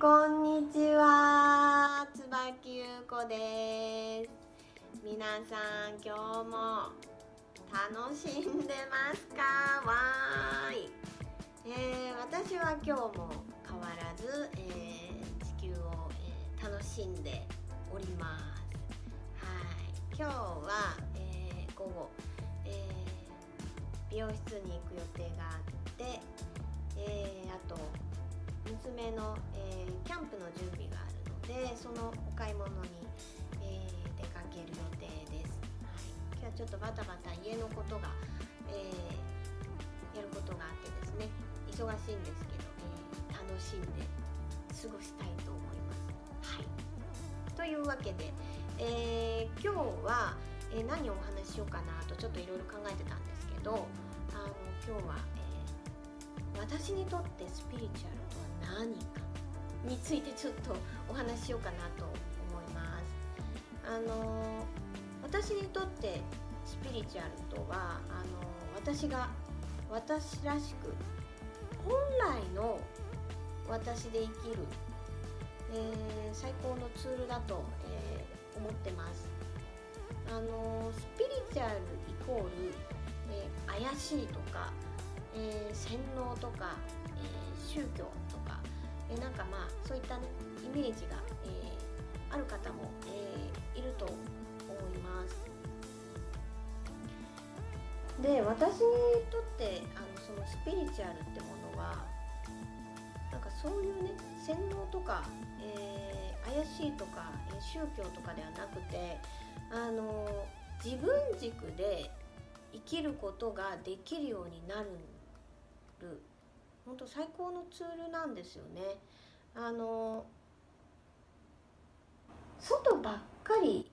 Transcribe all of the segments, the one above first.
こんにちは。椿優子です。皆さん今日も楽しんでますか？わーい、えー、私は今日も変わらず、えー、地球を、えー、楽しんでおります。はい。今日は、えー、午後、え美容室に行く予定があってえー、あと娘の、えー、キャンプの準備があるのでそのお買い物に、えー、出かける予定です、はい、今日はちょっとバタバタ家のことが、えやることがあってですね。忙しいんですけど、え楽しんで過ごしたいと思います。はい、というわけで、え今日は、え何をお話ししようかなとちょっといろいろ考えてたんですけどあの今日は、え私にとってスピリチュアルとは何かについてちょっとお話ししようかなと思います。あの私にとってスピリチュアルとはあの私が私らしく本来の私で生きる、えー、最高のツールだと、えー、思ってます。あのスピリチュアルイコール、えー、怪しいとかえ、洗脳とか、えー、宗教とか、えー、なんかまあそういった、ね、イメージが、えある方も、えいると思います。で私にとってあのそのスピリチュアルってものはなんかそういうね洗脳とか、え怪しいとか、宗教とかではなくてあの自分軸で生きることができるようになる本当最高のツールなんですよね。あの外ばっかり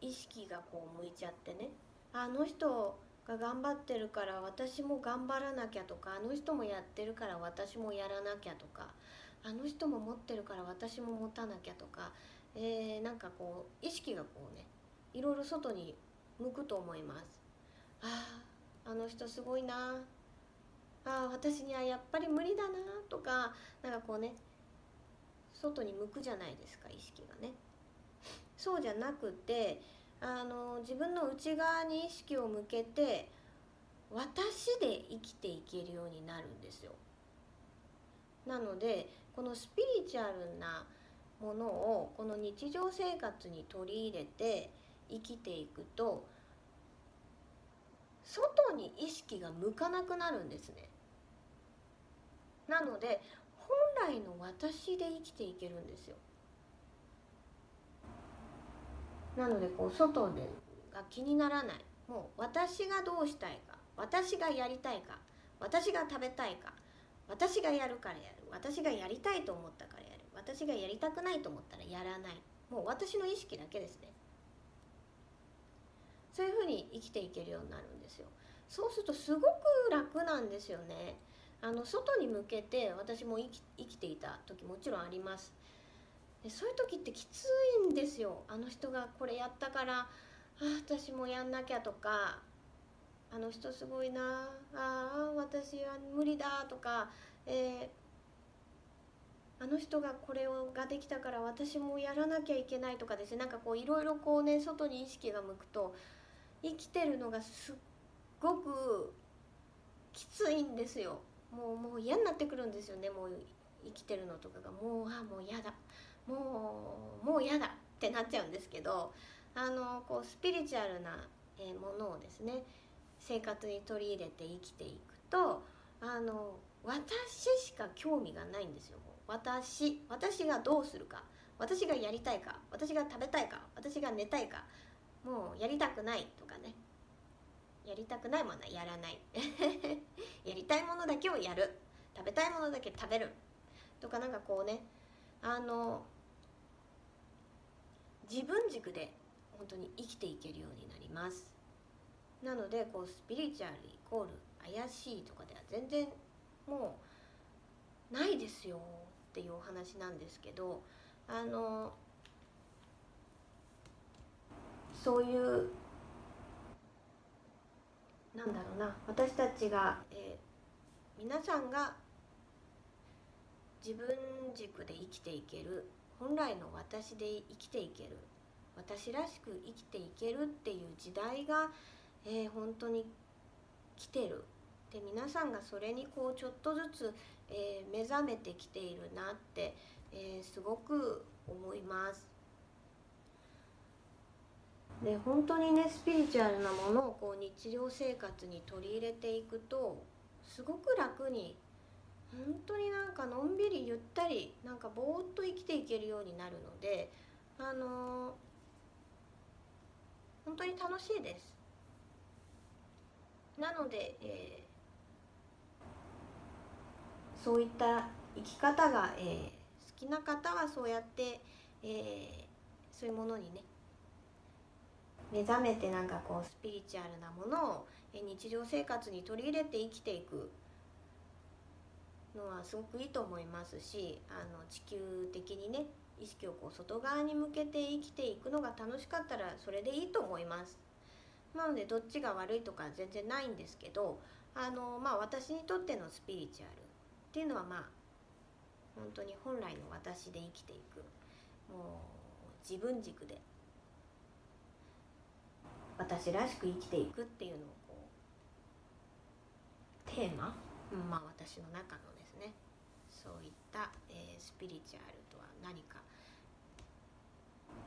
意識がこう向いちゃってね。あの人が頑張ってるから私も頑張らなきゃとかあの人もやってるから私もやらなきゃとかあの人も持ってるから私も持たなきゃとか、えー、なんかこう意識がこうねいろいろ外に向くと思います。あああの人すごいなああ私にはやっぱり無理だなとかなんかこうね外に向くじゃないですか意識がね。そうじゃなくてあの自分の内側に意識を向けて私で生きていけるようになるんですよ。なのでこのスピリチュアルなものをこの日常生活に取り入れて生きていくと外に意識が向かなくなるんですね。なので本来の私で生きていけるんですよ。なのでこう外でが気にならない。もう私がどうしたいか私がやりたいか私が食べたいか私がやるからやる私がやりたいと思ったからやる私がやりたくないと思ったらやらない。もう私の意識だけですね。そういうふうに生きていけるようになるんですよ。そうするとすごく楽なんですよね。あの外に向けて私も生き生きていた時もちろんあります。でそういう時ってきついんですよ。あの人がこれやったからああ私もやんなきゃとかあの人すごいなあ私は無理だとか、えー、あの人がこれをができたから私もやらなきゃいけないとかですね。なんかこういろいろこうね外に意識が向くと生きてるのがすっごくきついんですよ。もうもう嫌になってくるんですよね。もう生きてるのとかが。もうあもう嫌だ。もうもう嫌だってなっちゃうんですけどあのこうスピリチュアルなものをですね生活に取り入れて生きていくとあの私しか興味がないんですよ。私私がどうするか。私がやりたいか。私が食べたいか。私が寝たいか。もうやりたくないとかね。やりたくないものはやらない。たいものだけをやる。食べたいものだけ食べる。とかなんかこうねあの自分軸で本当に生きていけるようになります。なのでこうスピリチュアルイコール怪しいとかでは全然もうないですよ。っていうお話なんですけどあのそういうなんだろうな。私たちが、え、皆さんが自分軸で生きていける本来の私で生きていける私らしく生きていけるっていう時代が、えー、本当に来てるで皆さんがそれにこうちょっとずつ、えー、目覚めてきているなって、えー、すごく思います。で本当にねスピリチュアルなものをこう日常生活に取り入れていくとすごく楽に本当になんかのんびりゆったりなんかぼーっと生きていけるようになるのであのー、本当に楽しいです。なので、えー、そういった生き方が、えー、好きな方はそうやって、えー、そういうものにね目覚めてなんかこうスピリチュアルなものを日常生活に取り入れて生きていくのはすごくいいと思いますしあの地球的にね意識をこう外側に向けて生きていくのが楽しかったらそれでいいと思います。なのでどっちが悪いとか全然ないんですけどあのまあ私にとってのスピリチュアルっていうのはまあ本当に本来の私で生きていくもう自分軸で私らしく生きていくっていうのをこうテーマ？まあ私の中のですね。そういった、えー、スピリチュアルとは何か。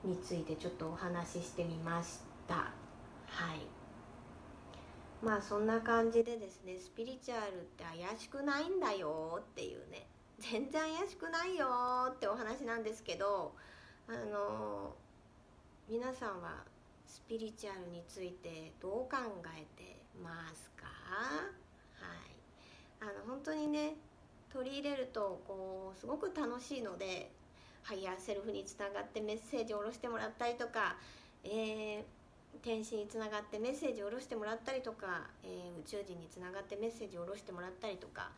についてちょっとお話ししてみました。はい。まあそんな感じでですねスピリチュアルって怪しくないんだよっていうね。全然怪しくないよってお話なんですけどあの皆さんはスピリチュアルについてどう考えてますか？はい。あの本当にね取り入れるとこうすごく楽しいのでハイヤーセルフにつながってメッセージを下ろしてもらったりとか、えー、天使につながってメッセージを下ろしてもらったりとか、えー、宇宙人につながってメッセージを下ろしてもらったりとか、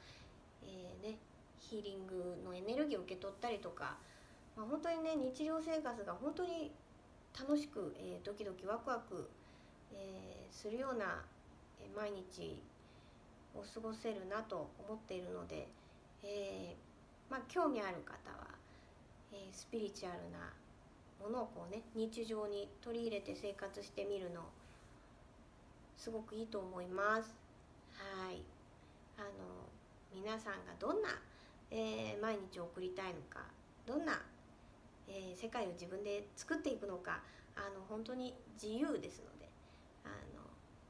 えー、ね、ヒーリングのエネルギーを受け取ったりとか、まあ、本当にね日常生活が本当に楽しく、えドキドキワクワク、えするような、え毎日を過ごせるなと思っているので、えー、まあ、興味ある方は、えー、スピリチュアルなものをこうね日常に取り入れて生活してみるのすごくいいと思います。はいあの皆さんがどんな、えー、毎日を送りたいのかどんな、えー、世界を自分で作っていくのかあの本当に自由ですのであの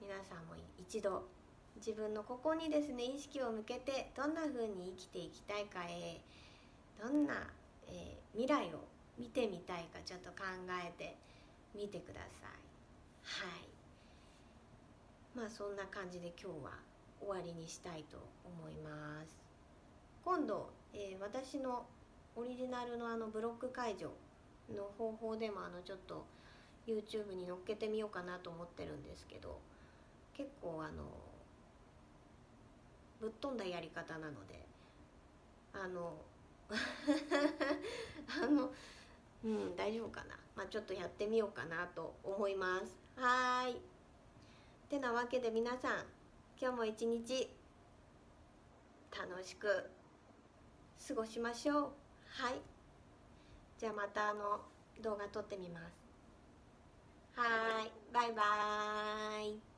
皆さんも一度自分のここにですね意識を向けてどんな風に生きていきたいかへどんな、えー、未来を見てみたいかちょっと考えてみてください。はい。まあそんな感じで今日は終わりにしたいと思います。今度、えー、私のオリジナルのあのブロック解除の方法でもあのちょっと YouTube に載っけてみようかなと思ってるんですけど結構あのぶっ飛んだやり方なのであの あのうん大丈夫かな。まあちょっとやってみようかなと思います。はい。てなわけで皆さん今日も一日楽しく過ごしましょう。はい。じゃあまたあの動画撮ってみます。はい。バイバーイ。